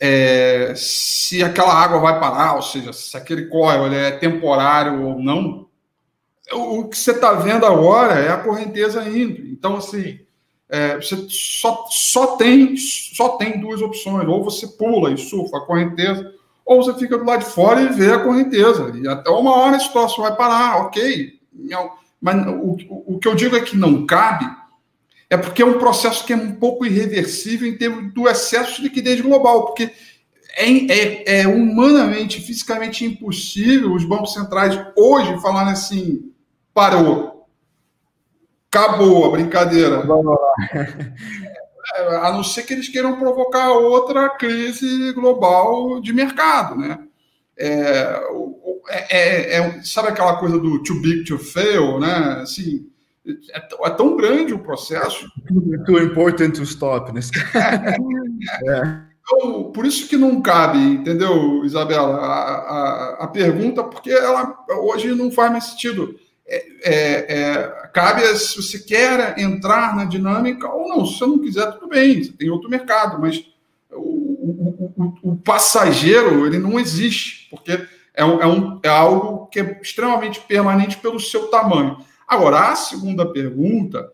é, se aquela água vai parar, ou seja, se aquele córrego é temporário ou não, o, que você está vendo agora é a correnteza indo. Então, assim, é, você só, só, tem, só tem duas opções. Ou você pula e surfa a correnteza, ou você fica do lado de fora e vê a correnteza. E até uma hora a situação vai parar, ok mas o, o que eu digo é que não cabe, é porque é um processo que é um pouco irreversível em termos do excesso de liquidez global, porque é, é, é humanamente, fisicamente impossível os bancos centrais hoje falarem assim: parou, acabou a brincadeira. É, a não ser que eles queiram provocar outra crise global de mercado, né? É, é, é, é, sabe aquela coisa do too big to fail, né? Assim, é, é tão grande o processo. Too important to stop, né? Então, por isso que não cabe, entendeu, Isabela, a, a, a pergunta, porque ela hoje não faz mais sentido. É, é, é, cabe se você quer entrar na dinâmica ou não. Se você não quiser, tudo bem, você tem outro mercado, mas o, o, o passageiro ele não existe, porque é, um, é, um, é algo que é extremamente permanente pelo seu tamanho. Agora, a segunda pergunta,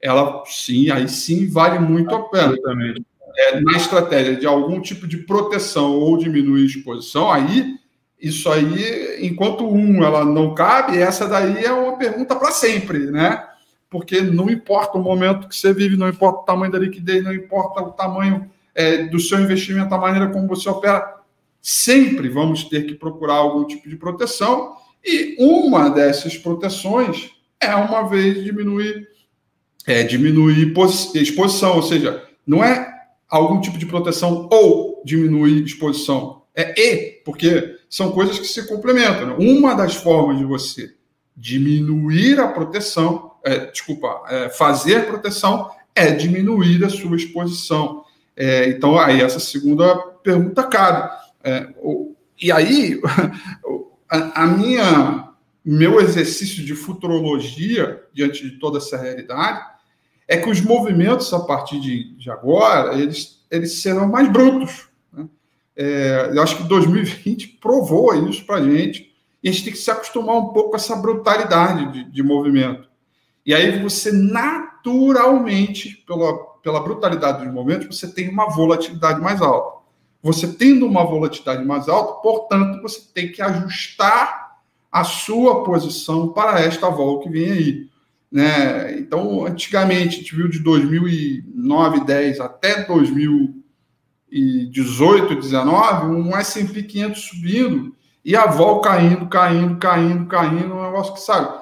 ela sim, aí sim vale muito a pena. É, na estratégia de algum tipo de proteção ou diminuir a exposição, aí isso aí, enquanto um ela não cabe, essa daí é uma pergunta para sempre, né? Porque não importa o momento que você vive, não importa o tamanho da liquidez, não importa o tamanho é, do seu investimento, a maneira como você opera, sempre vamos ter que procurar algum tipo de proteção, e uma dessas proteções é uma vez diminuir, é, diminuir exposição, ou seja, não é algum tipo de proteção ou diminuir exposição, é e, porque são coisas que se complementam. Né? Uma das formas de você diminuir a proteção, é, desculpa, é, fazer proteção é diminuir a sua exposição. É, então, aí essa segunda pergunta cabe. É, o, e aí, a, a, minha, meu exercício de futurologia diante de toda essa realidade é que os movimentos a partir de, de agora eles, eles serão mais brutos. É, eu acho que 2020 provou isso para a gente e a gente tem que se acostumar um pouco com essa brutalidade de, de movimento. E aí você naturalmente, pela, pela brutalidade dos movimentos, você tem uma volatilidade mais alta. Você tendo uma volatilidade mais alta, portanto, você tem que ajustar a sua posição para esta volta que vem aí. Né? Então, antigamente, a gente viu de 2009, 10 até 2018, 19, um S&P 500 subindo e a vol caindo, caindo, caindo, caindo, um negócio que, sabe,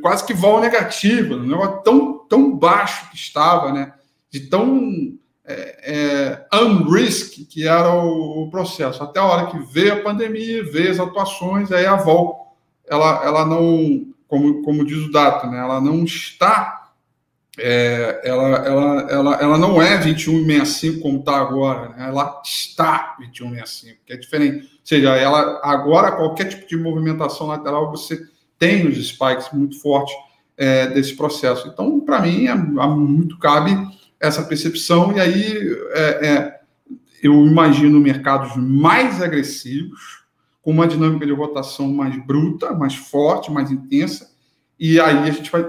quase que vol negativa, um negócio tão, tão baixo que estava, né? De tão é, é, unrisk que era o, o, processo. Até a hora que veio a pandemia, veio as atuações, aí a vol, ela, ela não como, como diz o Dato, né? ela não está, é, ela, ela, ela, ela não é 21,65 como está agora, né? ela está 21,65, que é diferente. Ou seja, ela agora, qualquer tipo de movimentação lateral, você tem os spikes muito fortes é, desse processo. Então, para mim, é, é, muito cabe essa percepção, e aí é, é eu imagino mercados mais agressivos, com uma dinâmica de rotação mais bruta, mais forte, mais intensa, e aí a gente vai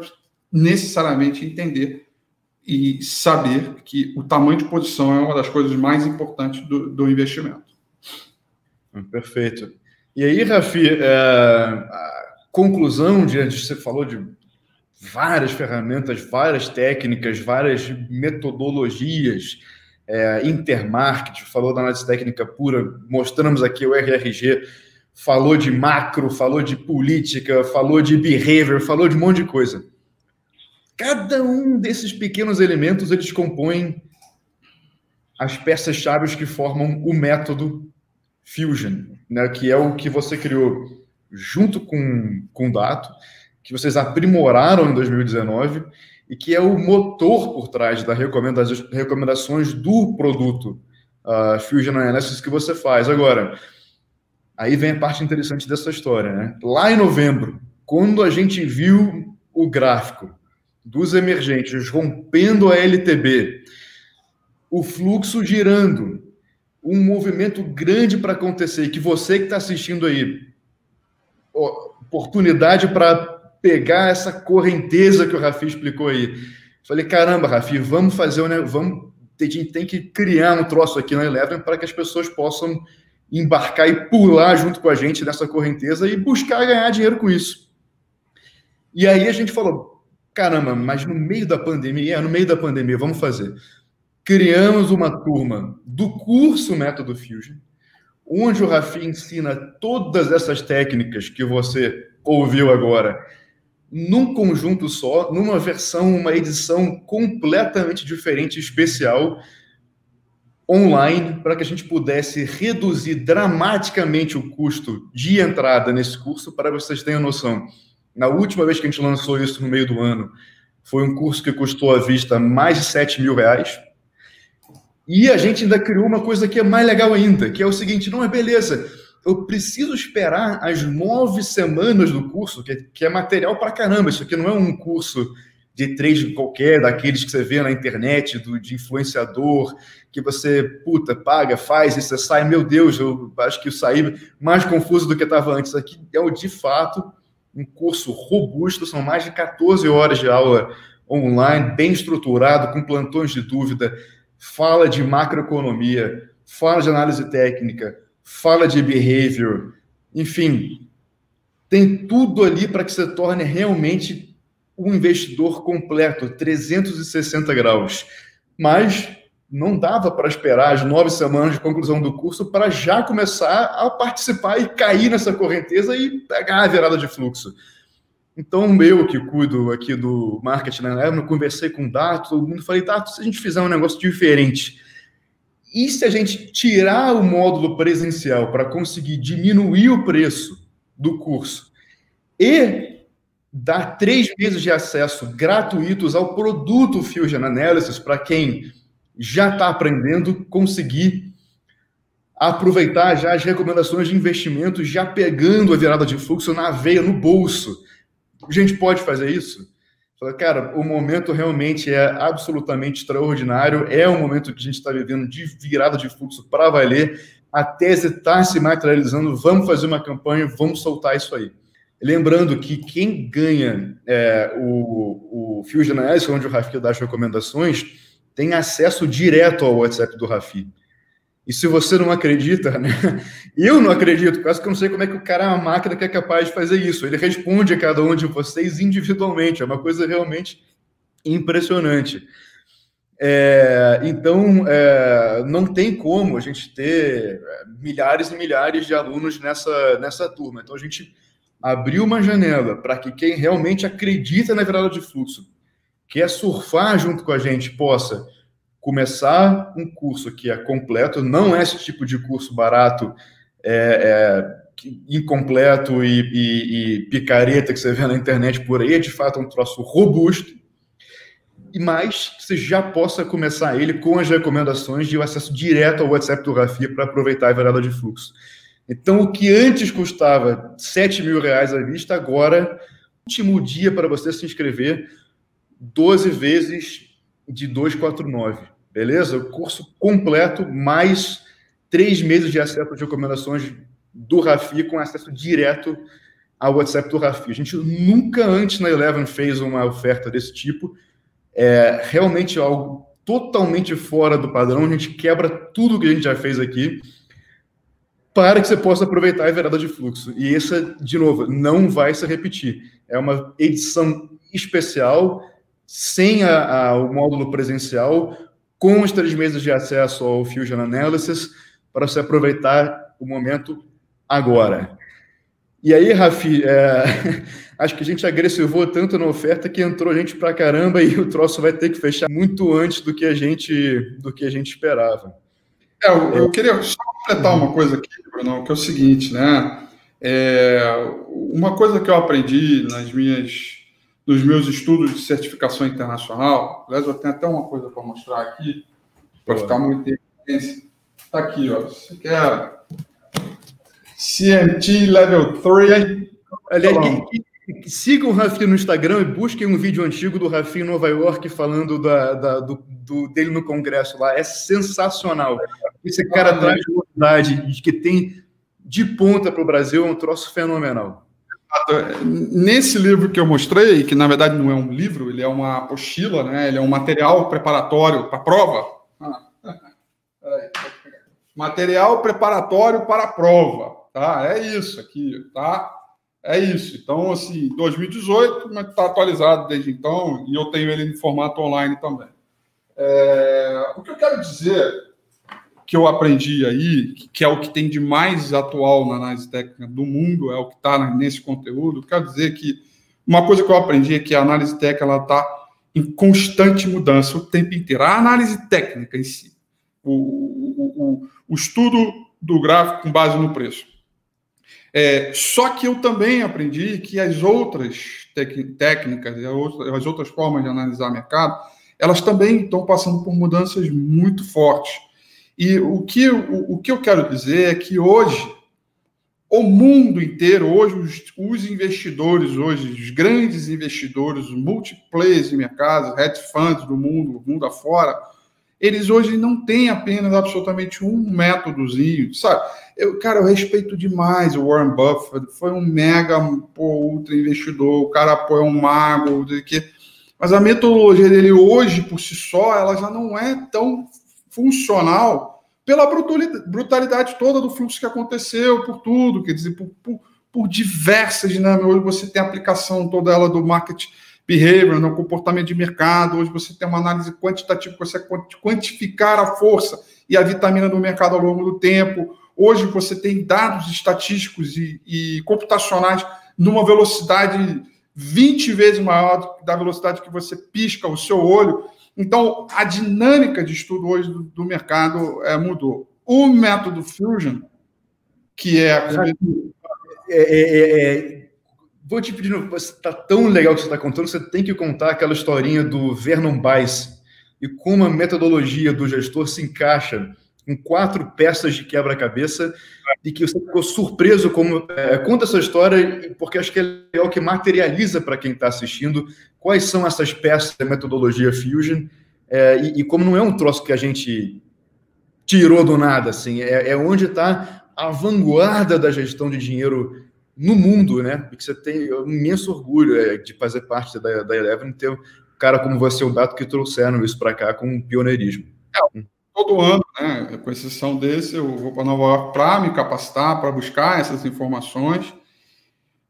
necessariamente entender e saber que o tamanho de posição é uma das coisas mais importantes do, do investimento. Perfeito. E aí, Rafi, é, a conclusão de você falou de várias ferramentas, várias técnicas, várias metodologias, é, intermarket, falou da análise técnica pura, mostramos aqui o RRG, falou de macro, falou de política, falou de behavior, falou de um monte de coisa. Cada um desses pequenos elementos eles compõem as peças-chave que formam o método Fusion, né, que é o que você criou junto com, com o Dato, que vocês aprimoraram em 2019 e que é o motor por trás das recomendações do produto uh, Fusion Analysis que você faz. Agora, Aí vem a parte interessante dessa história, né? Lá em novembro, quando a gente viu o gráfico dos emergentes rompendo a LTB, o fluxo girando, um movimento grande para acontecer, e que você que está assistindo aí, oportunidade para pegar essa correnteza que o Rafi explicou aí. Falei, caramba, Rafi, vamos fazer, né? Vamos, gente tem que criar um troço aqui na Eleven para que as pessoas possam embarcar e pular junto com a gente nessa correnteza e buscar ganhar dinheiro com isso. E aí a gente falou, caramba, mas no meio da pandemia, é, no meio da pandemia, vamos fazer. Criamos uma turma do curso Método Fusion, onde o Rafi ensina todas essas técnicas que você ouviu agora, num conjunto só, numa versão, uma edição completamente diferente, especial, online para que a gente pudesse reduzir dramaticamente o custo de entrada nesse curso, para vocês terem noção. Na última vez que a gente lançou isso no meio do ano, foi um curso que custou à vista mais de 7 mil reais. E a gente ainda criou uma coisa que é mais legal ainda, que é o seguinte: não é beleza, eu preciso esperar as nove semanas do curso, que é, que é material para caramba. Isso aqui não é um curso de trade qualquer, daqueles que você vê na internet, do, de influenciador, que você, puta, paga, faz e você sai, meu Deus, eu acho que eu saí mais confuso do que estava antes. Aqui é o de fato um curso robusto, são mais de 14 horas de aula online, bem estruturado, com plantões de dúvida, fala de macroeconomia, fala de análise técnica, fala de behavior, enfim, tem tudo ali para que você torne realmente um investidor completo, 360 graus. Mas não dava para esperar as nove semanas de conclusão do curso para já começar a participar e cair nessa correnteza e pegar a virada de fluxo. Então, eu que cuido aqui do marketing na né, eu conversei com o Dato, todo mundo falei, Dato, se a gente fizer um negócio diferente, e se a gente tirar o módulo presencial para conseguir diminuir o preço do curso e dar três meses de acesso gratuitos ao produto Fusion Analysis para quem já está aprendendo conseguir aproveitar já as recomendações de investimento, já pegando a virada de fluxo na veia, no bolso. A gente pode fazer isso? Cara, o momento realmente é absolutamente extraordinário. É um momento que a gente está vivendo de virada de fluxo para valer. A tese está se materializando. Vamos fazer uma campanha, vamos soltar isso aí. Lembrando que quem ganha é, o, o Fusion Analysis, onde o Rafi dá as recomendações, tem acesso direto ao WhatsApp do Rafi. E se você não acredita, né? Eu não acredito, quase que eu não sei como é que o cara é uma máquina que é capaz de fazer isso. Ele responde a cada um de vocês individualmente, é uma coisa realmente impressionante. É, então, é, não tem como a gente ter é, milhares e milhares de alunos nessa, nessa turma. Então, a gente abriu uma janela para que quem realmente acredita na virada de fluxo, quer surfar junto com a gente, possa começar um curso que é completo, não é esse tipo de curso barato, é, é, incompleto e, e, e, picareta que você vê na internet por aí, é de fato um troço robusto, e mais que você já possa começar ele com as recomendações de acesso direto ao WhatsApp do Rafi para aproveitar a virada de fluxo. Então, o que antes custava 7 mil reais à vista, agora, último dia para você se inscrever, 12 vezes de 249 beleza? O curso completo, mais três meses de acesso de recomendações do Rafi, com acesso direto ao WhatsApp do Rafi. A gente nunca antes na Eleven fez uma oferta desse tipo. É realmente algo totalmente fora do padrão. A gente quebra tudo que a gente já fez aqui para que você possa aproveitar a virada de fluxo. E essa, de novo, não vai se repetir. É uma edição especial, sem a, a, o módulo presencial, com os três meses de acesso ao Fusion Analysis para você aproveitar o momento agora. E aí, Rafi, é, acho que a gente agressivou tanto na oferta que entrou gente pra caramba e o troço vai ter que fechar muito antes do que a gente, do que a gente esperava. É, eu, eu queria só completar uma coisa aqui, Bruno, que é o seguinte, né? É, uma coisa que eu aprendi nas minhas nos meus estudos de certificação internacional. Aliás, eu tenho até uma coisa para mostrar aqui, para ficar muito evidência. Está aqui, ó. Você quer CMT Level 3. Aliás, sigam o Rafi no Instagram e busquem um vídeo antigo do Rafi em Nova York falando da, da do, do, dele no congresso lá. É sensacional. Esse cara ah, traz novidade que tem de ponta para o Brasil, é um troço fenomenal. Nesse livro que eu mostrei, que na verdade não é um livro, ele é uma apostila, né? ele é um material preparatório para a prova. Ah, material preparatório para a prova. Tá? É isso aqui, tá? É isso. Então, assim, 2018, mas está atualizado desde então, e eu tenho ele em formato online também. É, o que eu quero dizer que eu aprendi aí, que é o que tem de mais atual na análise técnica do mundo, é o que está nesse conteúdo, quero dizer que uma coisa que eu aprendi é que a análise técnica está em constante mudança o tempo inteiro. A análise técnica em si, o, o, o, o estudo do gráfico com base no preço. É, só que eu também aprendi que as outras técnicas, as outras formas de analisar mercado, elas também estão passando por mudanças muito fortes. E o que, o, o que eu quero dizer é que hoje, o mundo inteiro, hoje, os, os investidores, hoje, os grandes investidores, os multiplayers de mercado, hedge funds do mundo, mundo afora, eles hoje não têm apenas absolutamente um métodozinho, sabe? Eu, cara, eu respeito demais o Warren Buffett, foi um mega pô, ultra investidor, o cara pô, é um mago, que, mas a metodologia dele hoje, por si só, ela já não é tão funcional pela brutalidade toda do fluxo que aconteceu, por tudo, quer dizer, por, por, por diversas dinâmicas. Hoje você tem a aplicação toda ela do market behavior, no comportamento de mercado. Hoje você tem uma análise quantitativa você quantificar a força e a vitamina do mercado ao longo do tempo. Hoje você tem dados estatísticos e, e computacionais numa velocidade 20 vezes maior da velocidade que você pisca o seu olho. Então, a dinâmica de estudo hoje do, do mercado é, mudou. O método Fusion, que é. é, é, é vou te pedir, está tão legal que você está contando, você tem que contar aquela historinha do Vernon Bice e como a metodologia do gestor se encaixa com quatro peças de quebra-cabeça e que você ficou surpreso como é, conta essa história porque acho que é o que materializa para quem está assistindo quais são essas peças da metodologia Fusion é, e, e, como não é um troço que a gente tirou do nada assim é, é onde está a vanguarda da gestão de dinheiro no mundo, né? E que você tem um imenso orgulho é, de fazer parte da, da Eleven, ter um cara como você, o Dato, que trouxeram isso para cá com pioneirismo. É, todo ano, né? Com exceção desse, eu vou para Nova York para me capacitar, para buscar essas informações.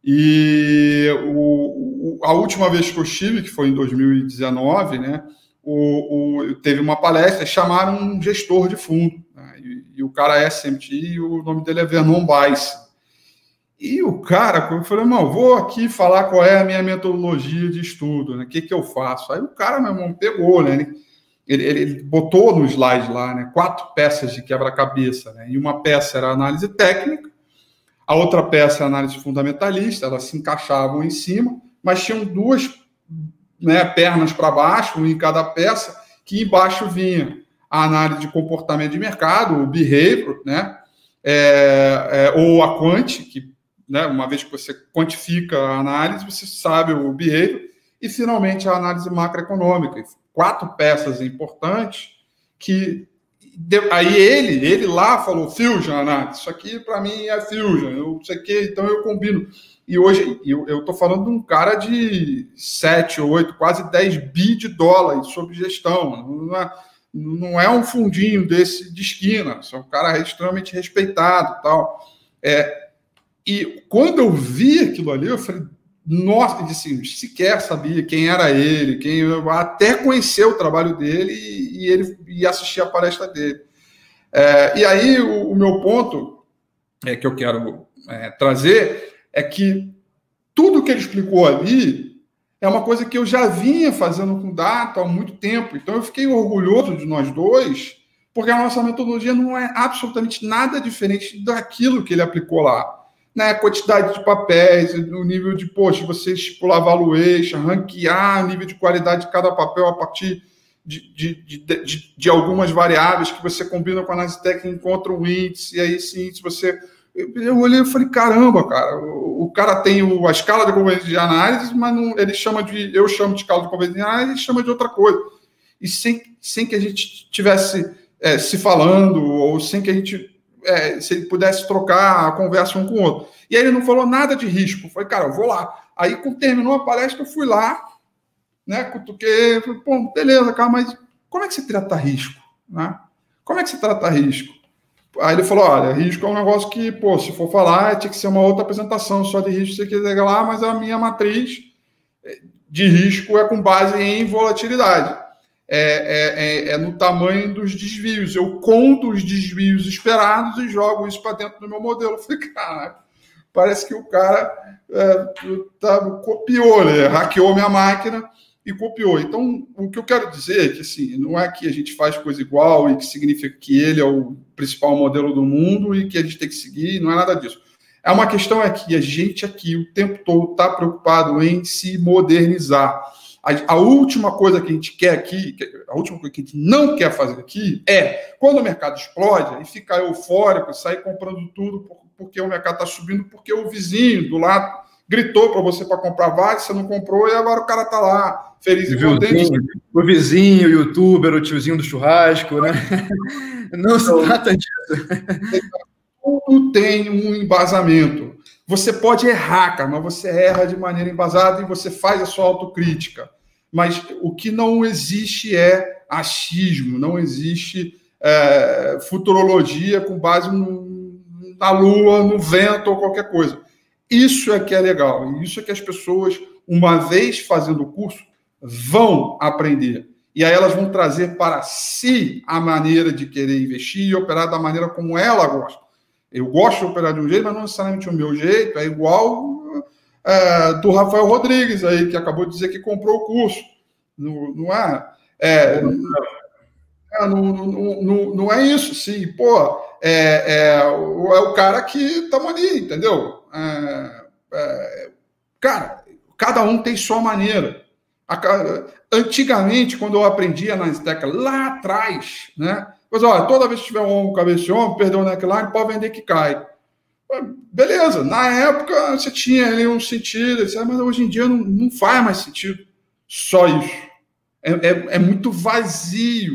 E o, o, a última vez que eu estive, que foi em 2019, né? O, o, teve uma palestra, chamaram um gestor de fundo. Né, e, e, o cara é SMT e o nome dele é Vernon Weiss. E o cara, eu falei, irmão, vou aqui falar qual é a minha metodologia de estudo, né? O que, que eu faço? Aí o cara, meu irmão, pegou, né? Ele, ele, ele botou no slide lá, né? Quatro peças de quebra-cabeça, né? E uma peça era análise técnica, a outra peça era análise fundamentalista, elas se encaixavam em cima, mas tinham duas né, pernas para baixo, em cada peça, que embaixo vinha a análise de comportamento de mercado, o behavior, né? É, é, ou a quant, que né, uma vez que você quantifica a análise, você sabe o behavior, e finalmente a análise macroeconômica. Quatro peças importantes que aí ele, ele lá falou Fusion análise, isso aqui para mim é Fusion, eu sei que, então eu combino. E hoje eu estou falando de um cara de 7, 8, quase 10 bi de dólares sobre gestão. Não é, não é um fundinho desse de esquina, é um cara extremamente respeitado tal. É, e quando eu vi aquilo ali, eu falei, nossa, assim, sequer sabia quem era ele, quem até conhecer o trabalho dele e, e ele e assistir a palestra dele. É, e aí o, o, meu ponto é, que eu quero é, trazer é que tudo que ele explicou ali é uma coisa que eu já vinha fazendo com data há muito tempo. Então eu fiquei orgulhoso de nós dois, porque a nossa metodologia não é absolutamente nada diferente daquilo que ele aplicou lá né, quantidade de papéis, o nível de, poxa, você estipular valuation, ranquear o nível de qualidade de cada papel a partir de, de, de, de, algumas variáveis que você combina com a análise técnica, encontra um índice, e aí esse índice você. Eu olhei e falei, caramba, cara, o, cara tem o, a escala de convergência de análise, mas não, ele chama de. Eu chamo de escala de convergência de análise, ele chama de outra coisa. E sem, sem que a gente tivesse é, se falando, ou sem que a gente é, se ele pudesse trocar a conversa um com o outro. E aí ele não falou nada de risco. Foi, cara, eu vou lá. Aí, quando terminou a palestra, eu fui lá, né? Cutuquei, falei, pô, beleza, cara, mas como é que você trata risco? Né? Como é que você trata risco? Aí ele falou: olha, risco é um negócio que, pô, se for falar, tinha que ser uma outra apresentação só de risco, você quiser lá, mas a minha matriz de risco é com base em volatilidade é, é, é, é, no tamanho dos desvios. Eu conto os desvios esperados e jogo isso para dentro do meu modelo. Eu falei, cara, parece que o cara é, tá, copiou, né? hackeou minha máquina e copiou. Então, o que eu quero dizer é que assim, não é que a gente faz coisa igual e que significa que ele é o principal modelo do mundo e que a gente tem que seguir, não é nada disso. É uma questão é que a gente aqui o tempo todo está preocupado em se modernizar. A, a, última coisa que a gente quer aqui, a última coisa que a gente não quer fazer aqui é, quando o mercado explode, e ficar eufórico, sair comprando tudo porque o mercado está subindo, porque o vizinho do lado gritou para você para comprar vários, você não comprou, e agora o cara está lá, feliz e contente. O vizinho, o youtuber, o tiozinho do churrasco, né? Não se trata disso. Tudo tem um embasamento. Você pode errar, cara, mas você erra de maneira embasada e você faz a sua autocrítica mas o que não existe é achismo, não existe é, futurologia com base no, na lua, no vento ou qualquer coisa. Isso é que é legal, isso é que as pessoas, uma vez fazendo o curso, vão aprender. E aí elas vão trazer para si a maneira de querer investir e operar da maneira como ela gosta. Eu gosto de operar de um jeito, mas não necessariamente o meu jeito é igual é, do Rafael Rodrigues aí, que acabou de dizer que comprou o curso. Não, não é, é, é não, não, não, não, é isso, sim. Pô, é, é, é o cara que estamos ali, entendeu? É, é, cara, cada um tem sua maneira. Antigamente, quando eu aprendia na Steca lá atrás, né? Pois olha, toda vez que tiver um ombro, cabeça e ombro, perdeu o neckline, pode vender que cai. Beleza, na época você tinha ali um sentido, mas hoje em dia não, não faz mais sentido. Só isso. É, é, é muito vazio.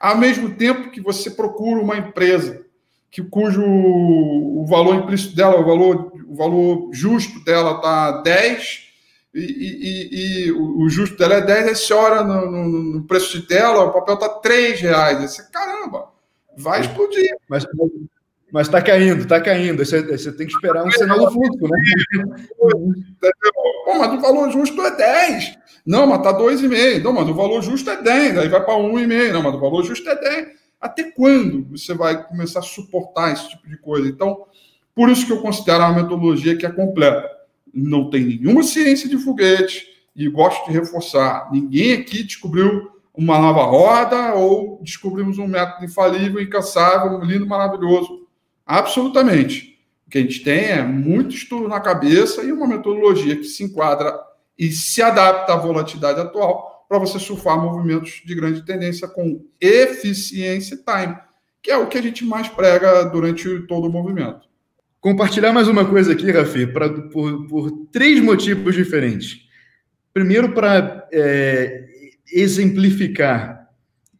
Ao mesmo tempo que você procura uma empresa que cujo o valor implícito dela, o valor, o valor justo dela está 10, e, e, e, o justo dela é 10, aí você olha no, no, no preço de tela, o papel está 3 reais. Aí você, caramba, vai explodir. Mas, mas está caindo, está caindo. Você, você, tem que esperar um sinal do fluxo, né? Pô, mas o valor justo é 10. Não, mas está 2,5. Não, mas o valor justo é 10. Aí vai para 1,5. Não, mas o valor justo é 10. Até quando você vai começar a suportar esse tipo de coisa? Então, por isso que eu considero uma metodologia que é completa. Não tem nenhuma ciência de foguete, e gosto de reforçar: ninguém aqui descobriu uma nova roda ou descobrimos um método infalível, incansável, lindo, maravilhoso. Absolutamente. O que a gente tem é muito estudo na cabeça e uma metodologia que se enquadra e se adapta à volatilidade atual para você surfar movimentos de grande tendência com eficiência e time, que é o que a gente mais prega durante todo o movimento. Compartilhar mais uma coisa aqui, Rafi, pra, por, por três motivos diferentes. Primeiro, para é, exemplificar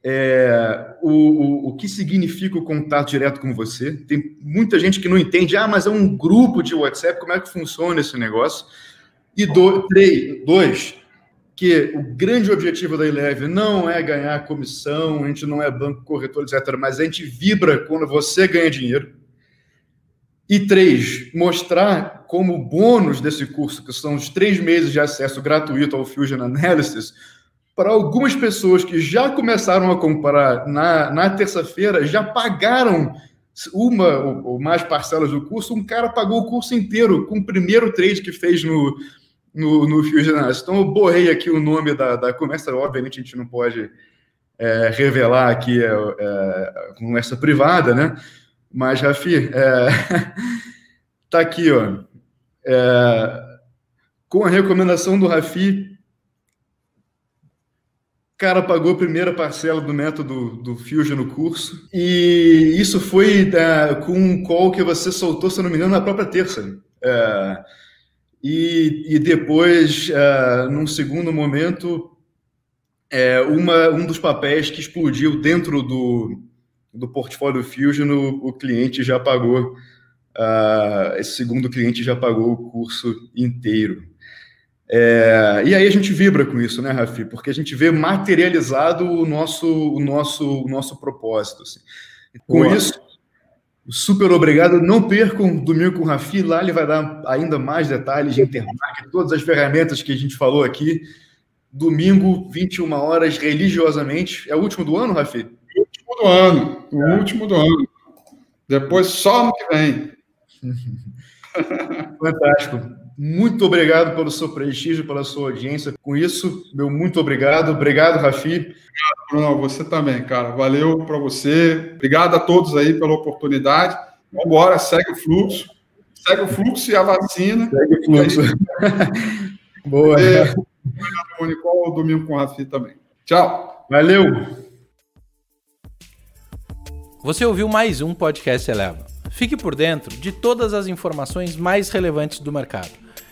é, o, o, o, que significa o contato direto com você. Tem muita gente que não entende, ah, mas é um grupo de WhatsApp, como é que funciona esse negócio? E do, três, dois, que o grande objetivo da Eleve não é ganhar comissão, a gente não é banco corretor, etc., mas a gente vibra quando você ganha dinheiro. E três, mostrar como bônus desse curso, que são os três meses de acesso gratuito ao Fusion Analysis, para algumas pessoas que já começaram a comprar na, na terça-feira, já pagaram uma ou mais parcelas do curso, um cara pagou o curso inteiro com o primeiro trade que fez no, no, no Fusion Analysis. Então, eu borrei aqui o nome da, da conversa, obviamente a gente não pode é, revelar aqui é, é, conversa privada, né? Mas, Rafi, é, tá aqui, ó. É, com a recomendação do Rafi, cara pagou a primeira parcela do método do Fusion no curso. E isso foi é, com um call que você soltou, se não me engano, na própria terça. É, e, e depois, uh, num segundo momento, é, uma, um dos papéis que explodiu dentro do, do portfólio Fusion, o, o cliente já pagou, uh, esse segundo cliente já pagou o curso inteiro. É, e aí a gente vibra com isso, né, Rafi? Porque a gente vê materializado o nosso, o nosso, o nosso propósito. Assim. Com Boa. isso, Super obrigado. Não percam domingo com o Rafi. Lá ele vai dar ainda mais detalhes de intermarket, todas as ferramentas que a gente falou aqui. Domingo, 21 horas, religiosamente. É o último do ano, Rafi? O último do ano. O é. último do ano. Depois só no que vem. Fantástico. Muito obrigado pelo seu prestígio, pela sua audiência. Com isso, meu muito obrigado. Obrigado, Rafi. Obrigado, Bruno. Você também, cara. Valeu para você. Obrigado a todos aí pela oportunidade. Vamos embora, segue o fluxo. Segue o fluxo e a vacina. Segue o fluxo. Boa. E, obrigado, domingo com o Rafi também. Tchau. Valeu. Você ouviu mais um podcast Eleva. Fique por dentro de todas as informações mais relevantes do mercado